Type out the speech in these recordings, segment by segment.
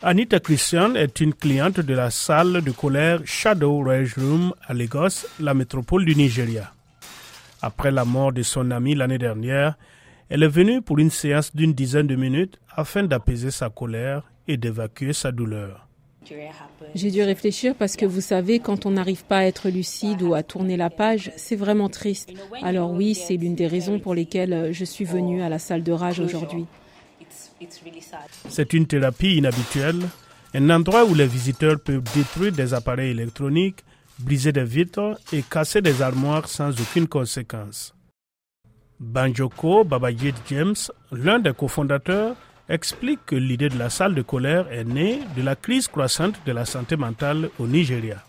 Anita Christian est une cliente de la salle de colère Shadow Rage Room à Lagos, la métropole du Nigeria. Après la mort de son ami l'année dernière, elle est venue pour une séance d'une dizaine de minutes afin d'apaiser sa colère et d'évacuer sa douleur. J'ai dû réfléchir parce que vous savez, quand on n'arrive pas à être lucide ou à tourner la page, c'est vraiment triste. Alors oui, c'est l'une des raisons pour lesquelles je suis venue à la salle de rage aujourd'hui. C'est une thérapie inhabituelle, un endroit où les visiteurs peuvent détruire des appareils électroniques, briser des vitres et casser des armoires sans aucune conséquence. Banjoko Babajit James, l'un des cofondateurs, explique que l'idée de la salle de colère est née de la crise croissante de la santé mentale au Nigeria.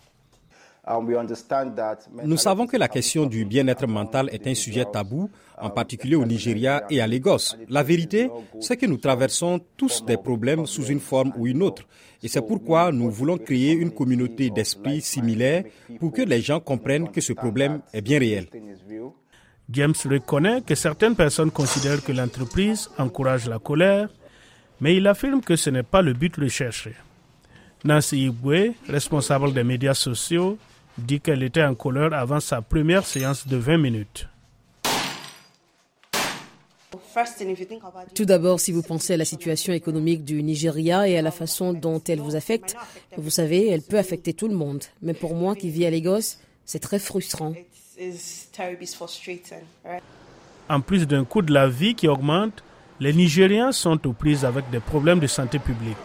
Nous savons que la question du bien-être mental est un sujet tabou, en particulier au Nigeria et à Lagos. La vérité, c'est que nous traversons tous des problèmes sous une forme ou une autre. Et c'est pourquoi nous voulons créer une communauté d'esprit similaire pour que les gens comprennent que ce problème est bien réel. James reconnaît que certaines personnes considèrent que l'entreprise encourage la colère, mais il affirme que ce n'est pas le but recherché. Nancy Igwe, responsable des médias sociaux, dit qu'elle était en colère avant sa première séance de 20 minutes. Tout d'abord, si vous pensez à la situation économique du Nigeria et à la façon dont elle vous affecte, vous savez, elle peut affecter tout le monde. Mais pour moi qui vis à Lagos, c'est très frustrant. En plus d'un coût de la vie qui augmente, les Nigériens sont aux prises avec des problèmes de santé publique.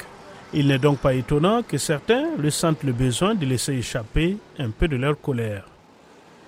Il n'est donc pas étonnant que certains ressentent le besoin de laisser échapper un peu de leur colère.